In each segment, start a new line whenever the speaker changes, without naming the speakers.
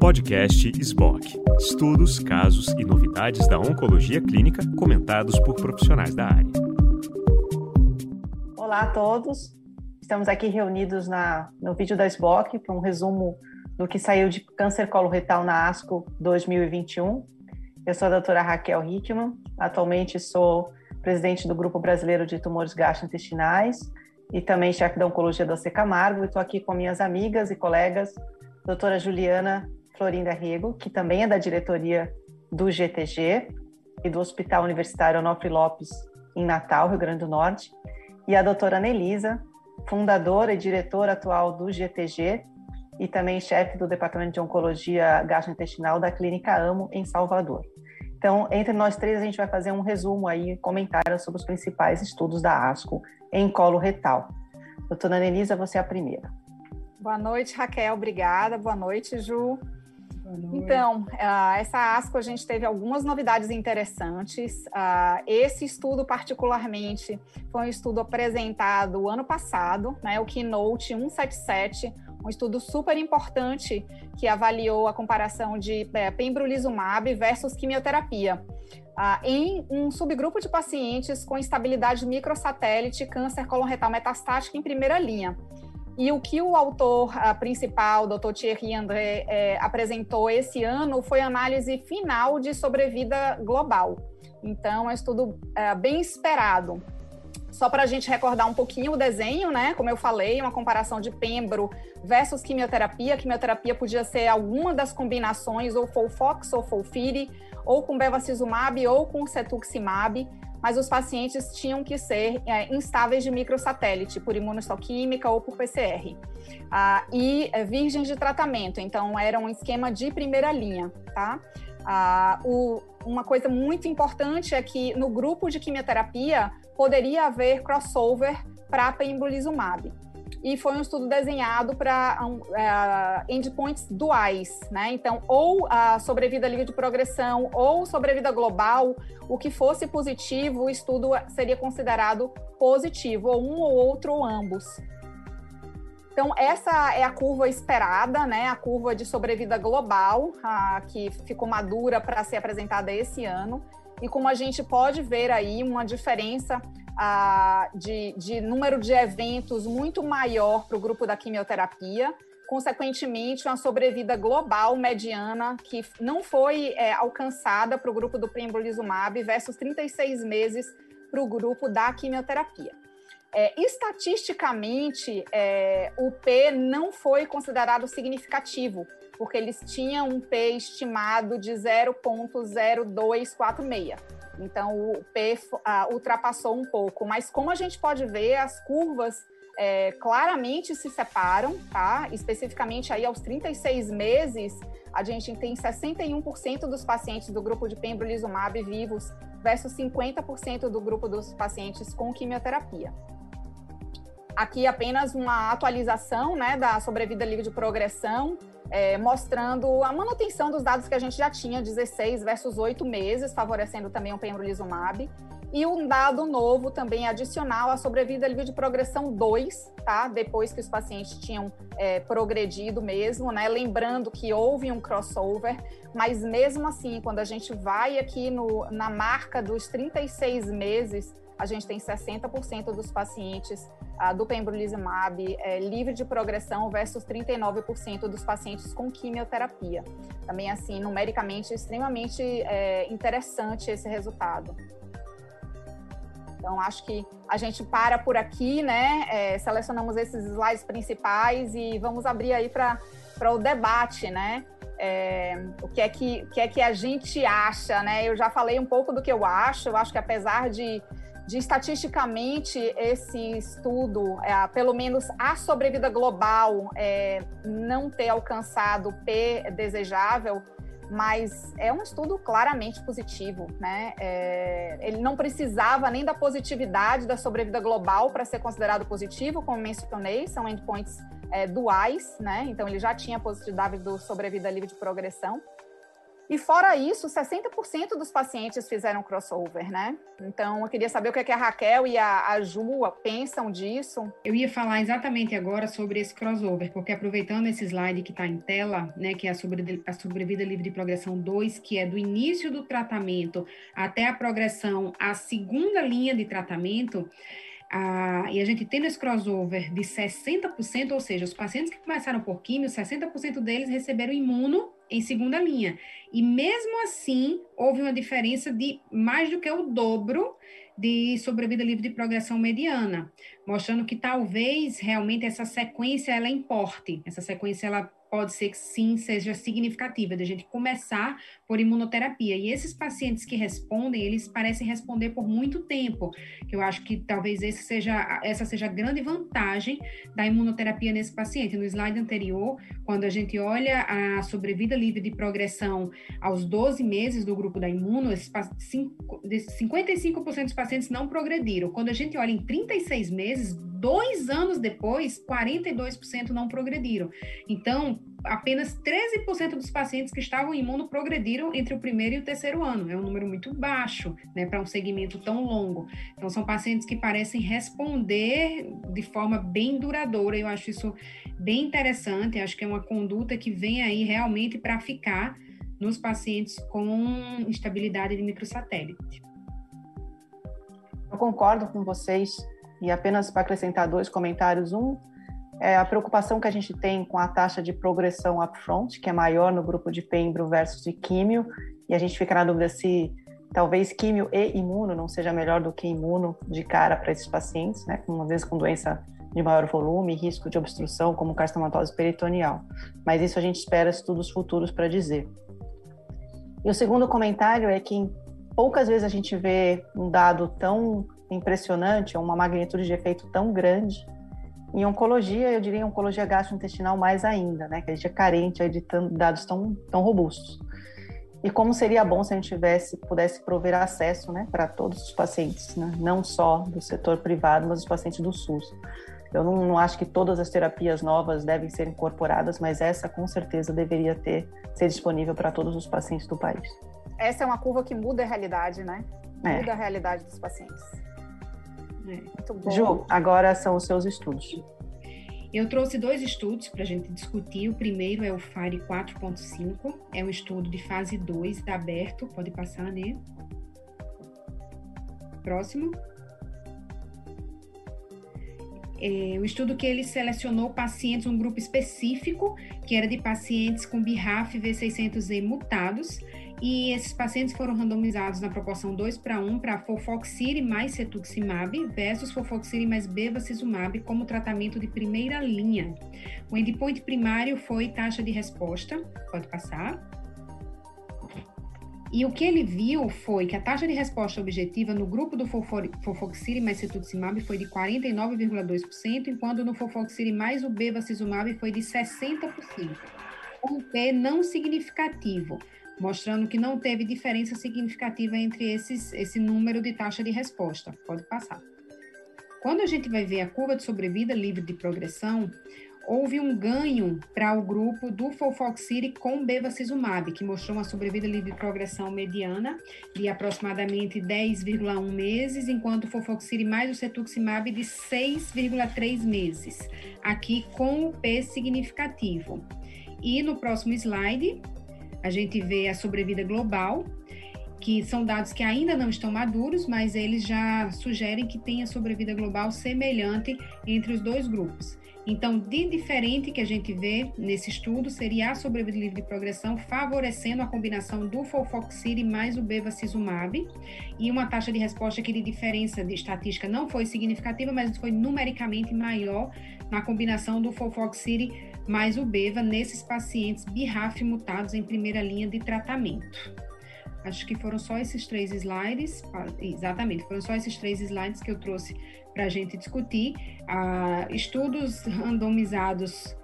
Podcast SBOC. Estudos, casos e novidades da oncologia clínica comentados por profissionais da área.
Olá a todos. Estamos aqui reunidos na, no vídeo da SBOC para um resumo do que saiu de câncer coloretal na ASCO 2021. Eu sou a doutora Raquel Hickman, atualmente sou presidente do Grupo Brasileiro de Tumores Gastrointestinais e também chefe da Oncologia do AC Camargo. Estou aqui com minhas amigas e colegas, doutora Juliana Florinda Rego, que também é da diretoria do GTG e do Hospital Universitário Onofre Lopes, em Natal, Rio Grande do Norte, e a doutora Nelisa, fundadora e diretora atual do GTG e também chefe do Departamento de Oncologia Gastrointestinal da Clínica AMO, em Salvador. Então, entre nós três, a gente vai fazer um resumo aí, comentário sobre os principais estudos da ASCO em colo retal. Doutora Anelisa, você é a primeira.
Boa noite, Raquel, obrigada. Boa noite, Ju. Boa noite. Então, uh, essa ASCO a gente teve algumas novidades interessantes. Uh, esse estudo, particularmente, foi um estudo apresentado ano passado, né, o Keynote 177, um estudo super importante que avaliou a comparação de é, pembrolizumab versus quimioterapia. Ah, em um subgrupo de pacientes com instabilidade microsatélite, câncer coloretal metastático em primeira linha. E o que o autor ah, principal, Dr. Thierry André, é, apresentou esse ano foi a análise final de sobrevida global. Então, é um estudo é, bem esperado. Só para a gente recordar um pouquinho o desenho, né? Como eu falei, uma comparação de pembro versus quimioterapia. Quimioterapia podia ser alguma das combinações, ou Folfox ou Folfiri, ou com bevacizumab ou com cetuximab, mas os pacientes tinham que ser é, instáveis de microsatélite, por imunohistoquímica ou por PCR. Ah, e é, virgens de tratamento, então era um esquema de primeira linha, tá? Ah, o, uma coisa muito importante é que no grupo de quimioterapia poderia haver crossover para pembrolizumab. E foi um estudo desenhado para um, uh, endpoints duais, né? Então, ou a sobrevida livre de progressão ou sobrevida global, o que fosse positivo, o estudo seria considerado positivo, ou um ou outro ou ambos. Então, essa é a curva esperada, né? A curva de sobrevida global, a, que ficou madura para ser apresentada esse ano e como a gente pode ver aí uma diferença ah, de, de número de eventos muito maior para o grupo da quimioterapia, consequentemente, uma sobrevida global mediana que não foi é, alcançada para o grupo do pembrolizumab versus 36 meses para o grupo da quimioterapia. É, estatisticamente, é, o P não foi considerado significativo porque eles tinham um P estimado de 0,0246. Então, o P uh, ultrapassou um pouco. Mas, como a gente pode ver, as curvas é, claramente se separam, tá? Especificamente aí aos 36 meses, a gente tem 61% dos pacientes do grupo de pembrolizumab vivos versus 50% do grupo dos pacientes com quimioterapia. Aqui apenas uma atualização né, da sobrevida livre de progressão é, mostrando a manutenção dos dados que a gente já tinha, 16 versus 8 meses, favorecendo também o pembrolizumab. E um dado novo também adicional, a sobrevida livre de progressão 2, tá? Depois que os pacientes tinham é, progredido mesmo, né? Lembrando que houve um crossover, mas mesmo assim, quando a gente vai aqui no, na marca dos 36 meses, a gente tem 60% dos pacientes ah, do pembrolizumab é, livre de progressão versus 39% dos pacientes com quimioterapia. Também, assim, numericamente, extremamente é, interessante esse resultado. Então, acho que a gente para por aqui, né? É, selecionamos esses slides principais e vamos abrir aí para o debate, né? É, o que é que, que é que a gente acha, né? Eu já falei um pouco do que eu acho. Eu acho que apesar de de estatisticamente esse estudo, é, pelo menos a sobrevida global, é, não ter alcançado P desejável, mas é um estudo claramente positivo, né? É, ele não precisava nem da positividade da sobrevida global para ser considerado positivo, como mencionei, são endpoints é, duais, né? Então ele já tinha positividade do sobrevida livre de progressão. E fora isso, 60% dos pacientes fizeram crossover, né? Então, eu queria saber o que, é que a Raquel e a, a Ju pensam disso.
Eu ia falar exatamente agora sobre esse crossover, porque aproveitando esse slide que está em tela, né, que é a, sobre, a sobrevida livre de progressão 2, que é do início do tratamento até a progressão à segunda linha de tratamento, e a gente tendo esse crossover de 60%, ou seja, os pacientes que começaram por químio, 60% deles receberam imuno em segunda linha. E mesmo assim, houve uma diferença de mais do que o dobro de sobrevida livre de progressão mediana, mostrando que talvez realmente essa sequência ela importe, essa sequência ela pode ser que sim seja significativa, de a gente começar por imunoterapia. E esses pacientes que respondem, eles parecem responder por muito tempo, que eu acho que talvez esse seja, essa seja a grande vantagem da imunoterapia nesse paciente. No slide anterior, quando a gente olha a sobrevida livre de progressão aos 12 meses do grupo da imuno, esses 55% dos pacientes não progrediram. Quando a gente olha em 36 meses, dois anos depois, 42% não progrediram. Então, apenas 13% dos pacientes que estavam imuno progrediram entre o primeiro e o terceiro ano. É um número muito baixo, né, para um segmento tão longo. Então, são pacientes que parecem responder de forma bem duradoura. Eu acho isso bem interessante. Acho que é uma conduta que vem aí realmente para ficar nos pacientes com instabilidade de microsatélite.
Concordo com vocês e apenas para acrescentar dois comentários. Um é a preocupação que a gente tem com a taxa de progressão upfront, que é maior no grupo de pembro versus de químio, e a gente fica na dúvida se talvez químio e imuno não seja melhor do que imuno de cara para esses pacientes, né? Uma vez com doença de maior volume, risco de obstrução, como carcinomatose peritoneal. Mas isso a gente espera estudos futuros para dizer. E o segundo comentário é que poucas vezes a gente vê um dado tão impressionante, uma magnitude de efeito tão grande. Em oncologia, eu diria oncologia gastrointestinal mais ainda, né? Que a gente é carente de dados tão, tão robustos. E como seria bom se a gente tivesse, pudesse prover acesso, né, para todos os pacientes, né? não só do setor privado, mas os pacientes do SUS. Eu não, não, acho que todas as terapias novas devem ser incorporadas, mas essa com certeza deveria ter ser disponível para todos os pacientes do país.
Essa é uma curva que muda a realidade, né? É. Muda a realidade dos pacientes.
Muito bom. Ju, agora são os seus estudos.
Eu trouxe dois estudos para a gente discutir. O primeiro é o FIRE 4.5, é um estudo de fase 2, está aberto, pode passar, né? Próximo. É, o estudo que ele selecionou pacientes, um grupo específico, que era de pacientes com BRAF V600E mutados, e esses pacientes foram randomizados na proporção 2 para 1 para Fofoxiri mais Cetuximab versus Fofoxiri mais Bevacizumab como tratamento de primeira linha. O endpoint primário foi taxa de resposta, pode passar. E o que ele viu foi que a taxa de resposta objetiva no grupo do Fofoxiri mais Cetuximab foi de 49,2%, enquanto no Fofoxiri mais o Bevacizumab foi de 60%, um P não significativo mostrando que não teve diferença significativa entre esses, esse número de taxa de resposta. Pode passar. Quando a gente vai ver a curva de sobrevida livre de progressão, houve um ganho para o grupo do Folfoxiri com bevacizumab, que mostrou uma sobrevida livre de progressão mediana de aproximadamente 10,1 meses, enquanto o Folfoxiri mais o cetuximab de 6,3 meses, aqui com o P significativo. E no próximo slide, a gente vê a sobrevida global, que são dados que ainda não estão maduros, mas eles já sugerem que tenha sobrevida global semelhante entre os dois grupos. Então, de diferente que a gente vê nesse estudo seria a sobrevida livre de progressão, favorecendo a combinação do Folfoxiri mais o Bevacizumab, e uma taxa de resposta que de diferença de estatística não foi significativa, mas foi numericamente maior na combinação do Folfoxiri mais o Beva nesses pacientes BRAF mutados em primeira linha de tratamento. Acho que foram só esses três slides, exatamente, foram só esses três slides que eu trouxe para a gente discutir. Ah, estudos randomizados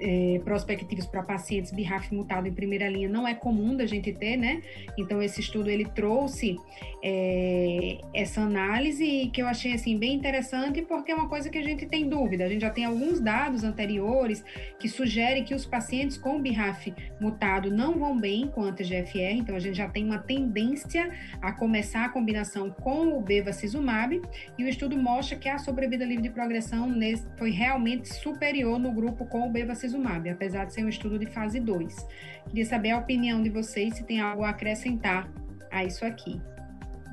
é, prospectivos para pacientes BRAF mutado em primeira linha não é comum da gente ter, né? Então esse estudo ele trouxe é, essa análise que eu achei assim bem interessante porque é uma coisa que a gente tem dúvida. A gente já tem alguns dados anteriores que sugerem que os pacientes com BRAF mutado não vão bem com anti-GFR, então a gente já tem uma tendência a começar a combinação com o bevacizumab e o estudo mostra que a sobrevida livre de progressão foi realmente superior no grupo com o bevacizumab, apesar de ser um estudo de fase 2. Queria saber a opinião de vocês, se tem algo a acrescentar a isso aqui.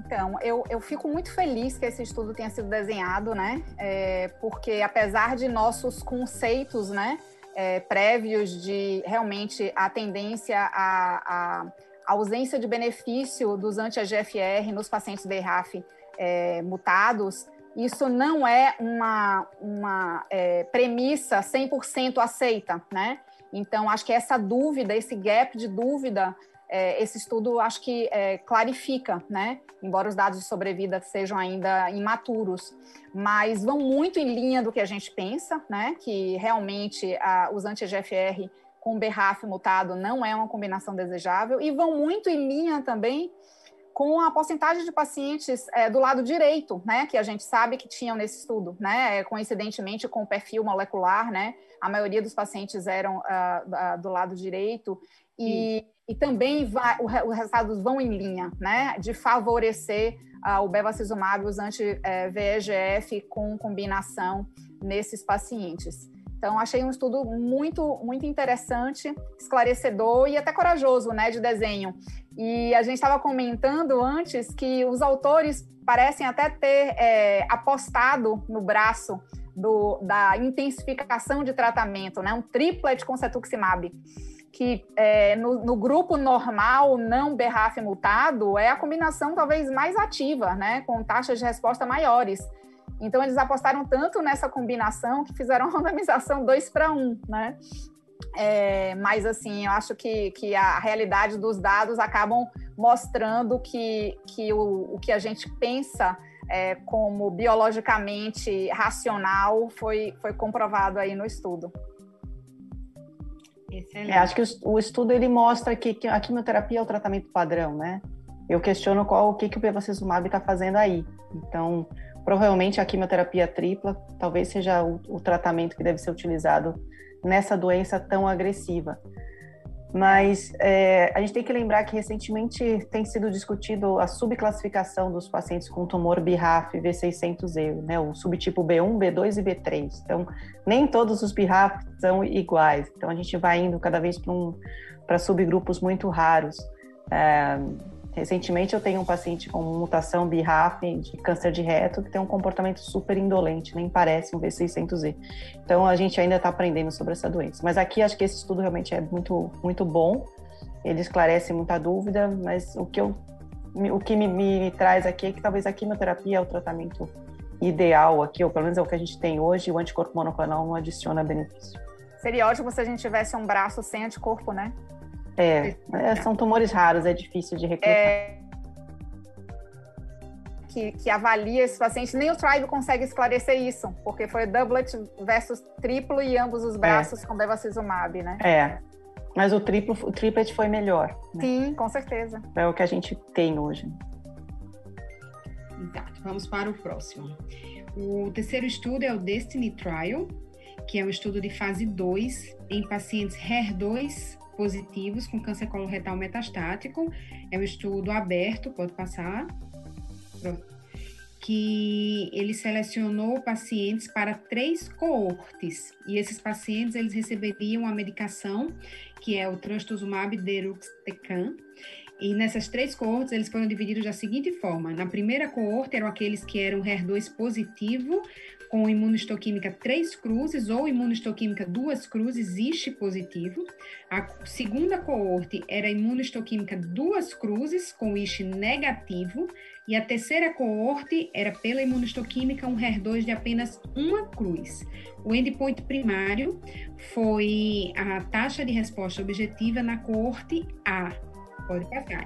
Então, eu, eu fico muito feliz que esse estudo tenha sido desenhado, né? É, porque apesar de nossos conceitos, né, é, prévios de realmente a tendência à, à ausência de benefício dos anti-AGFR nos pacientes BRAF é, mutados, isso não é uma, uma é, premissa 100% aceita, né? Então, acho que essa dúvida, esse gap de dúvida, é, esse estudo acho que é, clarifica, né? Embora os dados de sobrevida sejam ainda imaturos, mas vão muito em linha do que a gente pensa, né? Que realmente a, os anti-GFR com BRAF mutado não é uma combinação desejável, e vão muito em linha também com a porcentagem de pacientes é, do lado direito, né, que a gente sabe que tinham nesse estudo, né, coincidentemente com o perfil molecular, né, a maioria dos pacientes eram uh, uh, do lado direito e, e também vai, o, os resultados vão em linha, né, de favorecer uh, o bevacizumab os anti-VEGF com combinação nesses pacientes. Então, achei um estudo muito, muito interessante, esclarecedor e até corajoso, né, de desenho. E a gente estava comentando antes que os autores parecem até ter é, apostado no braço do, da intensificação de tratamento, né, um triplet com cetuximab, que é, no, no, grupo normal não BRAF mutado é a combinação talvez mais ativa, né, com taxas de resposta maiores. Então, eles apostaram tanto nessa combinação que fizeram uma randomização 2 para 1, né? É, mas, assim, eu acho que, que a realidade dos dados acabam mostrando que, que o, o que a gente pensa é, como biologicamente racional foi, foi comprovado aí no estudo.
É, acho que o, estudo ele mostra que, que, a quimioterapia é o tratamento padrão, né? Eu questiono qual o que, que o bevacizumab está fazendo aí. Então, Provavelmente a quimioterapia tripla talvez seja o, o tratamento que deve ser utilizado nessa doença tão agressiva. Mas é, a gente tem que lembrar que recentemente tem sido discutido a subclassificação dos pacientes com tumor BRAF V600E, né, o subtipo B1, B2 e B3. Então, nem todos os BRAF são iguais. Então, a gente vai indo cada vez para um, subgrupos muito raros. É, Recentemente eu tenho um paciente com mutação BRAF de câncer de reto que tem um comportamento super indolente, nem parece um V600E. Então a gente ainda está aprendendo sobre essa doença. Mas aqui acho que esse estudo realmente é muito, muito bom. Ele esclarece muita dúvida, mas o que, eu, o que me, me traz aqui é que talvez a quimioterapia é o tratamento ideal aqui, ou pelo menos é o que a gente tem hoje, o anticorpo monoclonal não adiciona benefício.
Seria ótimo se a gente tivesse um braço sem anticorpo, né?
É, é, são tumores raros, é difícil de recrutar. É...
Que, que, avalia esses pacientes, nem o Tribe consegue esclarecer isso, porque foi doublet versus triplo e ambos os braços é. com bevacizumab, né?
É, mas o triplo, o triplet foi melhor.
Né? Sim, com certeza.
É o que a gente tem hoje.
Exato. Vamos para o próximo. O terceiro estudo é o Destiny Trial, que é um estudo de fase 2 em pacientes HER2 positivos com câncer coloretal metastático. É um estudo aberto, pode passar. Que ele selecionou pacientes para três coortes. E esses pacientes, eles receberiam a medicação, que é o trastuzumab deruxtecan. E nessas três coortes, eles foram divididos da seguinte forma. Na primeira coorte, eram aqueles que eram HER2 positivo, com imunohistoquímica 3 cruzes ou imunohistoquímica 2 cruzes, ISH positivo. A segunda coorte era imunohistoquímica 2 cruzes, com ISH negativo. E a terceira coorte era pela imunohistoquímica um HER2 de apenas uma cruz. O endpoint primário foi a taxa de resposta objetiva na coorte A.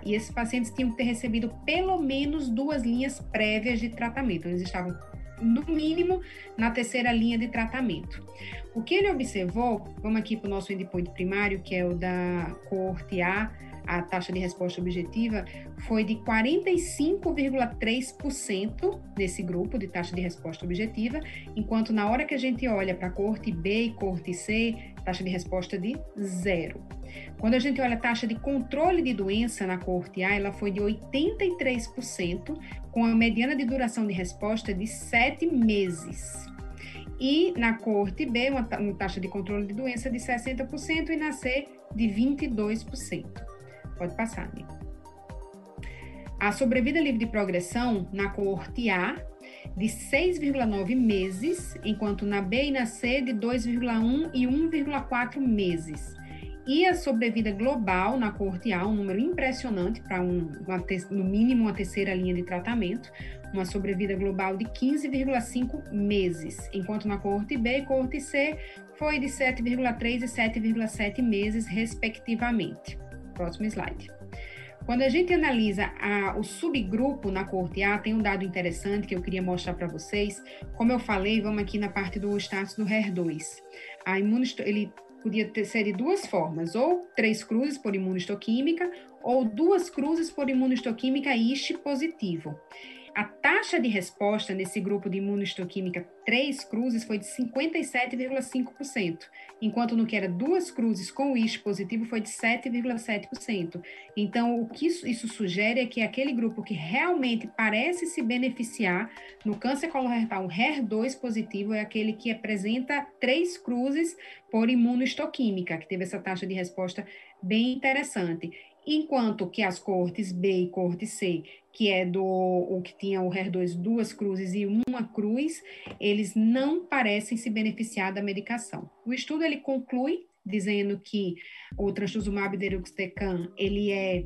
E esses pacientes tinham que ter recebido pelo menos duas linhas prévias de tratamento. Eles estavam no mínimo, na terceira linha de tratamento. O que ele observou, vamos aqui para o nosso endpoint primário, que é o da coorte A, a taxa de resposta objetiva foi de 45,3% nesse grupo de taxa de resposta objetiva, enquanto na hora que a gente olha para a coorte B e coorte C, taxa de resposta de zero. Quando a gente olha a taxa de controle de doença na coorte A, ela foi de 83%, com a mediana de duração de resposta de 7 meses. E na coorte B, uma taxa de controle de doença de 60% e na C de 22%. Pode passar, amigo. A sobrevida livre de progressão na coorte A de 6,9 meses, enquanto na B e na C de 2,1 e 1,4 meses. E a sobrevida global na coorte A, um número impressionante para um, no mínimo uma terceira linha de tratamento, uma sobrevida global de 15,5 meses, enquanto na coorte B e coorte C foi de 7,3 e 7,7 meses, respectivamente. Próximo slide. Quando a gente analisa a, o subgrupo na coorte A, tem um dado interessante que eu queria mostrar para vocês. Como eu falei, vamos aqui na parte do status do HER2. A ele podia ter, ser de duas formas, ou três cruzes por imunistoquímica, ou duas cruzes por imunistoquímica IST positivo. A taxa de resposta nesse grupo de imunistoquímica três cruzes foi de 57,5%, enquanto no que era duas cruzes com o IST positivo foi de 7,7%. Então, o que isso, isso, sugere é que aquele grupo que realmente parece se beneficiar no câncer colorectal HER2 positivo é aquele que apresenta três cruzes por imunohistoquímica, que teve essa taxa de resposta bem interessante enquanto que as cortes B e corte C, que é do o que tinha o HER2 duas cruzes e uma cruz, eles não parecem se beneficiar da medicação. O estudo ele conclui dizendo que o trastuzumab deruxtecan ele é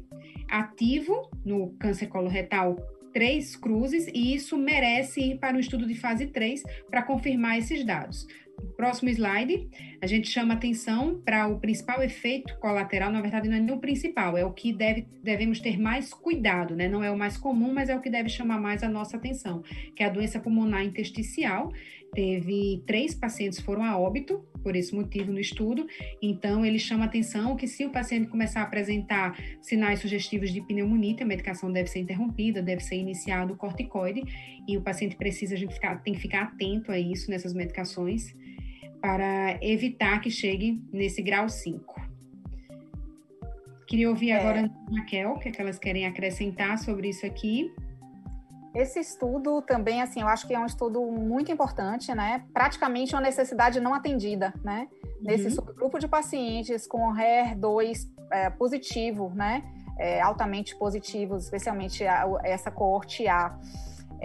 ativo no câncer coloretal três cruzes e isso merece ir para um estudo de fase 3 para confirmar esses dados. Próximo slide, a gente chama atenção para o principal efeito colateral, na verdade não é nem o principal, é o que deve, devemos ter mais cuidado, né? Não é o mais comum, mas é o que deve chamar mais a nossa atenção, que é a doença pulmonar intersticial. Teve três pacientes foram a óbito por esse motivo no estudo, então ele chama atenção que se o paciente começar a apresentar sinais sugestivos de pneumonia, a medicação deve ser interrompida, deve ser iniciado o corticoide, e o paciente precisa, a gente ficar, tem que ficar atento a isso nessas medicações para evitar que chegue nesse grau 5. Queria ouvir é. agora a Raquel, o que, é que elas querem acrescentar sobre isso aqui.
Esse estudo também, assim, eu acho que é um estudo muito importante, né? Praticamente uma necessidade não atendida, né? Uhum. Nesse subgrupo de pacientes com HER2 é, positivo, né? É, altamente positivos, especialmente a, essa coorte A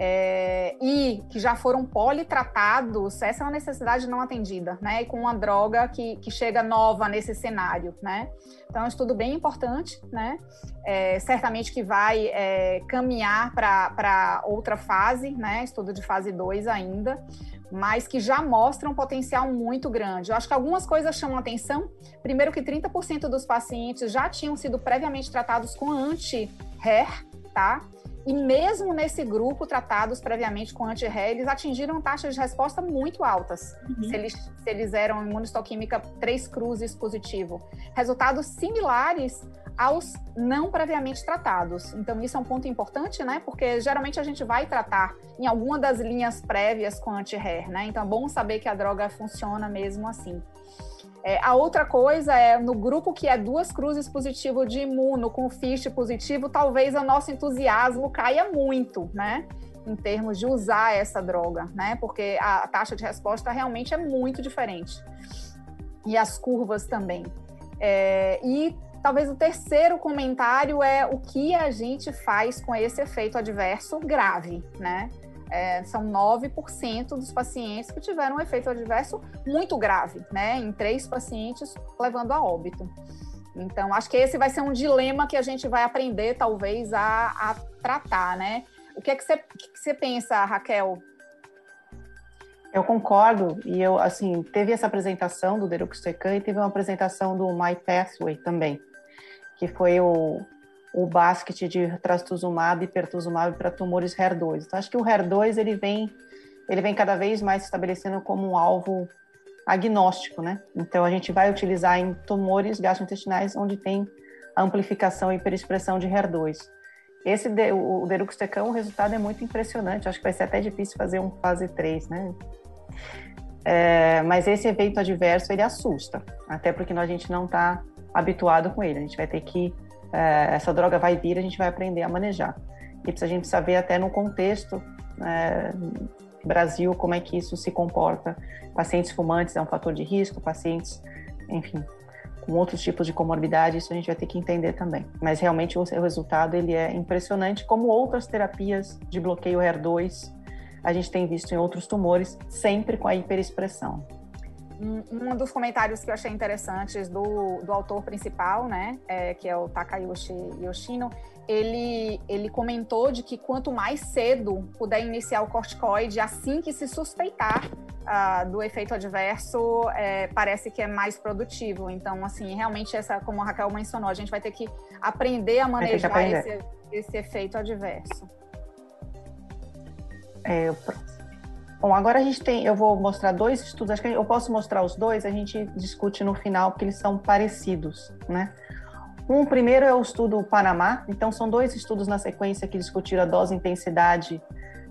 é, e que já foram politratados, essa é uma necessidade não atendida, né? E com uma droga que, que chega nova nesse cenário, né? Então, é um estudo bem importante, né? É, certamente que vai é, caminhar para outra fase, né? Estudo de fase 2 ainda, mas que já mostra um potencial muito grande. Eu acho que algumas coisas chamam atenção. Primeiro que 30% dos pacientes já tinham sido previamente tratados com anti-HER, tá? E mesmo nesse grupo tratados previamente com anti-RE, eles atingiram taxas de resposta muito altas, uhum. se, eles, se eles eram imunistoquímica 3 cruzes positivo. Resultados similares aos não previamente tratados. Então, isso é um ponto importante, né? Porque geralmente a gente vai tratar em alguma das linhas prévias com anti-RER, né? Então, é bom saber que a droga funciona mesmo assim. É, a outra coisa é, no grupo que é duas cruzes positivo de imuno com FISH positivo, talvez o nosso entusiasmo caia muito, né? Em termos de usar essa droga, né? Porque a taxa de resposta realmente é muito diferente. E as curvas também. É, e talvez o terceiro comentário é o que a gente faz com esse efeito adverso grave, né? É, são 9% dos pacientes que tiveram um efeito adverso muito grave, né? Em três pacientes levando a óbito. Então, acho que esse vai ser um dilema que a gente vai aprender, talvez, a, a tratar, né? O que é que você, que você pensa, Raquel?
Eu concordo, e eu, assim, teve essa apresentação do Deruxtecan e teve uma apresentação do My Pathway também, que foi o, o basket de trastuzumab e pertuzumab para tumores HER2. Então, acho que o HER2 ele vem ele vem cada vez mais se estabelecendo como um alvo agnóstico, né? Então a gente vai utilizar em tumores gastrointestinais onde tem amplificação e hiperexpressão de HER2. Esse o deruxtecan, o resultado é muito impressionante. Acho que vai ser até difícil fazer um fase 3, né? É, mas esse evento adverso ele assusta, até porque a gente não está habituado com ele. A gente vai ter que é, essa droga vai vir, a gente vai aprender a manejar. E a gente precisa ver até no contexto é, Brasil como é que isso se comporta. Pacientes fumantes é um fator de risco, pacientes, enfim, com outros tipos de comorbidade, isso a gente vai ter que entender também. Mas realmente o, resultado ele é impressionante, como outras terapias de bloqueio HER2 a gente tem visto em outros tumores, sempre com a hiperexpressão.
Um, dos comentários que eu achei interessantes do, do autor principal, né, é, que é o Takayushi Yoshino, ele, ele comentou de que quanto mais cedo puder iniciar o corticoide, assim que se suspeitar uh, do efeito adverso, é, parece que é mais produtivo. Então, assim, realmente, essa, como a Raquel mencionou, a gente vai ter que aprender a manejar aprender. Esse, esse efeito adverso.
É, Bom, agora a gente tem, eu vou mostrar dois estudos, acho que eu posso mostrar os dois, a gente discute no final, porque eles são parecidos, né? Um primeiro é o estudo Panamá, então são dois estudos na sequência que discutiram a dose e intensidade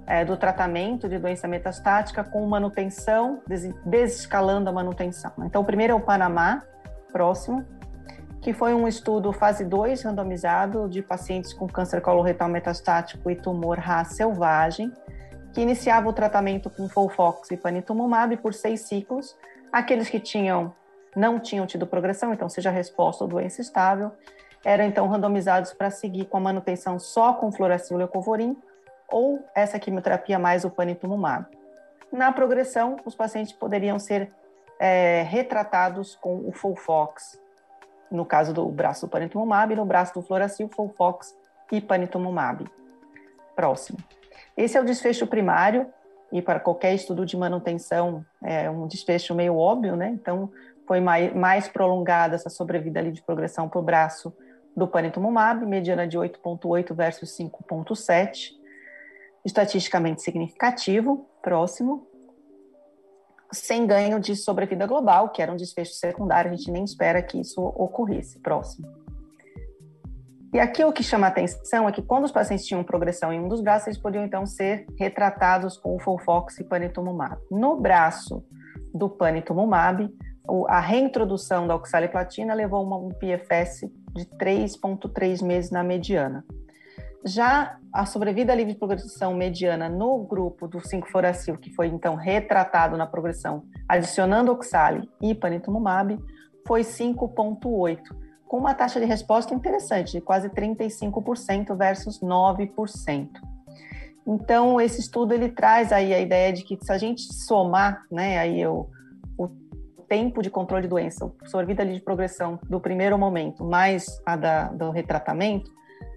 é, do tratamento de doença metastática com manutenção, des desescalando a manutenção. Então, o primeiro é o Panamá, próximo, que foi um estudo fase 2 randomizado de pacientes com câncer coloretal metastático e tumor RAS selvagem, que iniciava o tratamento com Folfox e panitumumab por seis ciclos. Aqueles que tinham não tinham tido progressão, então seja resposta ou doença estável, eram então randomizados para seguir com a manutenção só com fluoracil leucovorin ou essa quimioterapia mais o panitumumab. Na progressão, os pacientes poderiam ser é, retratados com o Folfox, no caso do braço do panitumumab, e no braço do fluoracil, Folfox e panitumumab. Próximo. Esse é o desfecho primário, e para qualquer estudo de manutenção é um desfecho meio óbvio, né? Então, foi mais, mais prolongada essa sobrevida ali de progressão para o braço do panitumumab, mediana de 8,8 versus 5,7, estatisticamente significativo, próximo, sem ganho de sobrevida global, que era um desfecho secundário, a gente nem espera que isso ocorresse, próximo. E aqui o que chama atenção é que quando os pacientes tinham progressão em um dos braços, eles podiam então ser retratados com o e panitumumab. No braço do panitumumab, a reintrodução da oxaliplatina levou a um PFS de 3,3 meses na mediana. Já a sobrevida livre de progressão mediana no grupo do 5-fluoracil, que foi então retratado na progressão, adicionando oxali e panitumumab, foi 5,8 com uma taxa de resposta interessante, de quase 35% versus 9%. Então, esse estudo ele traz aí a ideia de que se a gente somar, né, aí o, o tempo de controle de doença, sobrevida de progressão do primeiro momento, mais a da, do retratamento,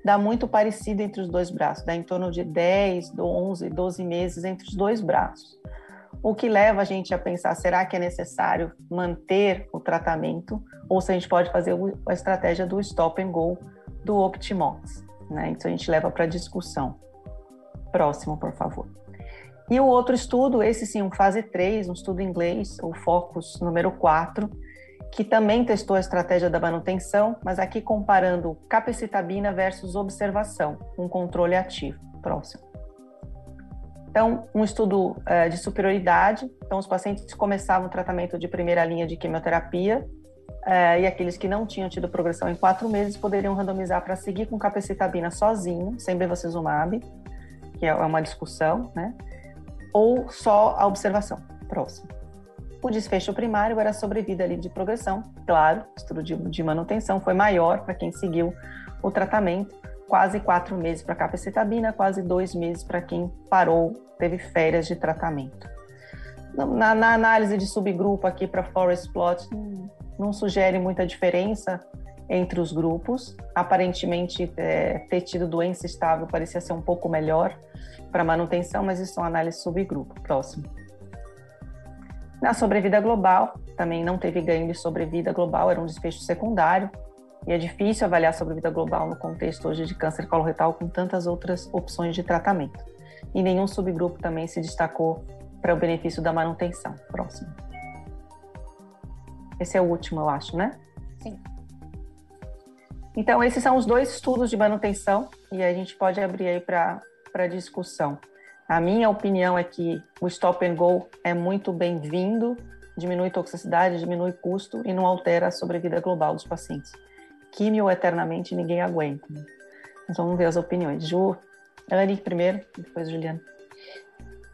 dá muito parecido entre os dois braços, dá em torno de 10, 11, 12 meses entre os dois braços o que leva a gente a pensar: será que é necessário manter o tratamento ou se a gente pode fazer a estratégia do stop and go do Optimox? Né? Então a gente leva para discussão. Próximo, por favor. E o outro estudo, esse sim, um fase 3, um estudo inglês, o Focus número 4, que também testou a estratégia da manutenção, mas aqui comparando capecitabina versus observação, um controle ativo. Próximo. Então, um estudo é, de superioridade. Então, os pacientes começavam o tratamento de primeira linha de quimioterapia é, e aqueles que não tinham tido progressão em quatro meses poderiam randomizar para seguir com capecitabina sozinho, sem bevacizumab, que é uma discussão, né? Ou só a observação. Próximo. O desfecho primário era sobrevida ali de progressão, claro, o estudo de, de manutenção foi maior para quem seguiu o tratamento, quase quatro meses para capecitabina, quase dois meses para quem parou, teve férias de tratamento. Na, na análise de subgrupo aqui para Forest Plot, não sugere muita diferença entre os grupos. Aparentemente, é, ter tido doença estável parecia ser um pouco melhor para manutenção, mas isso é uma análise subgrupo. Próximo. Na sobrevida global, também não teve ganho de sobrevida global, era um desfecho secundário. E é difícil avaliar a sobrevida global no contexto hoje de câncer coloretal com tantas outras opções de tratamento. E nenhum subgrupo também se destacou para o benefício da manutenção. Próximo. Esse é o último, eu acho, né?
Sim.
Então, esses são os dois estudos de manutenção e a gente pode abrir aí para discussão. A minha opinião é que o stop and go é muito bem-vindo, diminui toxicidade, diminui custo e não altera a sobrevida global dos pacientes. Químio eternamente ninguém aguenta. Mas vamos ver as opiniões. Ju, Anne primeiro, depois Juliana.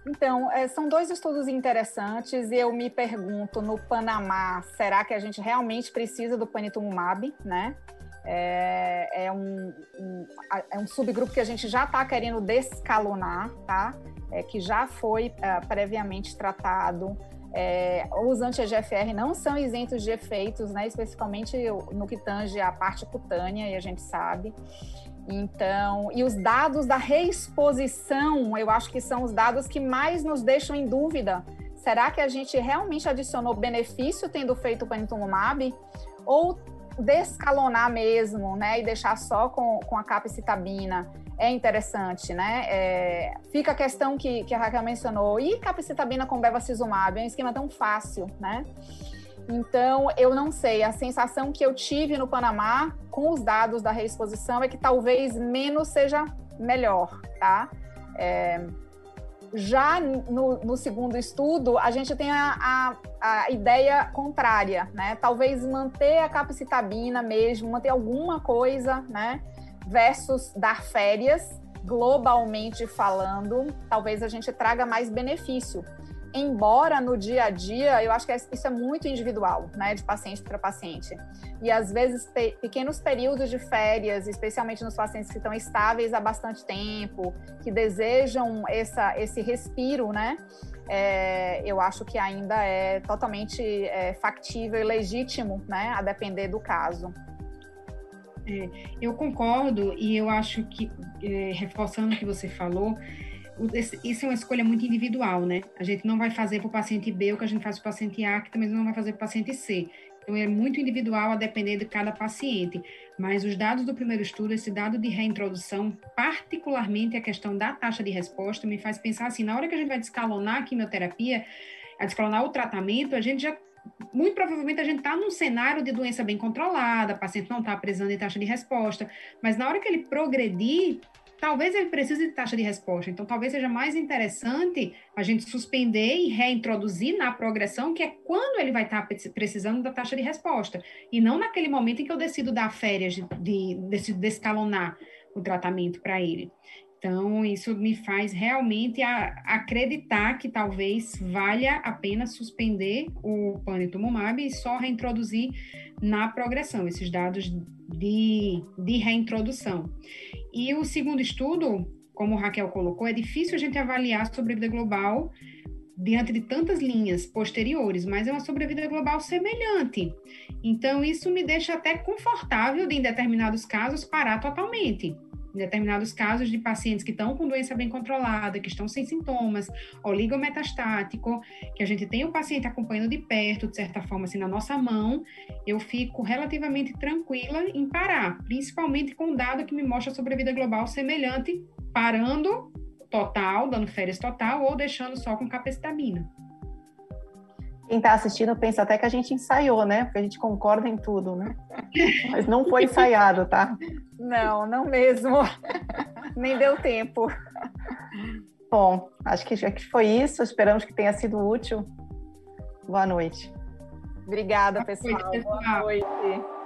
Então, é, são dois estudos interessantes e eu me pergunto, no Panamá, será que a gente realmente precisa do panitumumab, né? É, é, um, um, é um subgrupo que a gente já está querendo descalonar, tá? É, que já foi uh, previamente tratado. É, os anti-EGFR não são isentos de efeitos, né? Especificamente no que tange a parte cutânea, e a gente sabe. Então, e os dados da reexposição, eu acho que são os dados que mais nos deixam em dúvida. Será que a gente realmente adicionou benefício tendo feito o panitumumab? Ou descalonar mesmo, né, e deixar só com, com a capicitabina é interessante, né? É, fica a questão que, que a Raquel mencionou, e capicitabina com bevacizumab? É um esquema tão fácil, né? Então, eu não sei, a sensação que eu tive no Panamá com os dados da reexposição é que talvez menos seja melhor, tá? É, já no, no, segundo estudo, a gente tem a, a, a, ideia contrária, né? Talvez manter a capicitabina mesmo, manter alguma coisa, né? Versus dar férias, globalmente falando, talvez a gente traga mais benefício embora no dia a dia, eu acho que isso é muito individual, né, de paciente para paciente. E às vezes pe pequenos períodos de férias, especialmente nos pacientes que estão estáveis há bastante tempo, que desejam essa, esse respiro, né, é, eu acho que ainda é totalmente é, factível e legítimo, né, a depender do caso.
É, eu concordo e eu acho que, é, reforçando o que você falou, isso é uma escolha muito individual, né? A gente não vai fazer para o paciente B o que a gente faz para o paciente A, que também não vai fazer para o paciente C. Então, é muito individual a depender de cada paciente. Mas os dados do primeiro estudo, esse dado de reintrodução, particularmente a questão da taxa de resposta, me faz pensar assim: na hora que a gente vai descalonar a quimioterapia, a descalonar o tratamento, a gente já muito provavelmente a gente está num cenário de doença bem controlada, o paciente não está precisando de taxa de resposta, mas na hora que ele progredir, talvez ele precise de taxa de resposta. Então, talvez seja mais interessante a gente suspender e reintroduzir na progressão, que é quando ele vai estar precisando da taxa de resposta, e não naquele momento em que eu decido dar férias, de, de, de descalonar o tratamento para ele. Então, isso me faz realmente a, acreditar que talvez valha a pena suspender o panitumumab e só reintroduzir na progressão, esses dados de, de reintrodução. E o segundo estudo, como Raquel colocou, é difícil a gente avaliar sobrevida global diante de tantas linhas posteriores, mas é uma sobrevida global semelhante. Então, isso me deixa até confortável de, em determinados casos, parar totalmente em determinados casos de pacientes que estão com doença bem controlada, que estão sem sintomas, oligometastático, que a gente tem o paciente acompanhando de perto, de certa forma, assim, na nossa mão, eu fico relativamente tranquila em parar, principalmente com um dado que me mostra a sobrevida global semelhante, parando total, dando férias total, ou deixando só com capecitabina.
Quem está assistindo pensa até que a gente ensaiou, né? Porque a gente concorda em tudo, né? Mas não foi ensaiado, tá?
Não, não mesmo. Nem deu tempo.
Bom, acho que já que foi isso. Esperamos que tenha sido útil. Boa noite.
Obrigada, pessoal. Boa noite.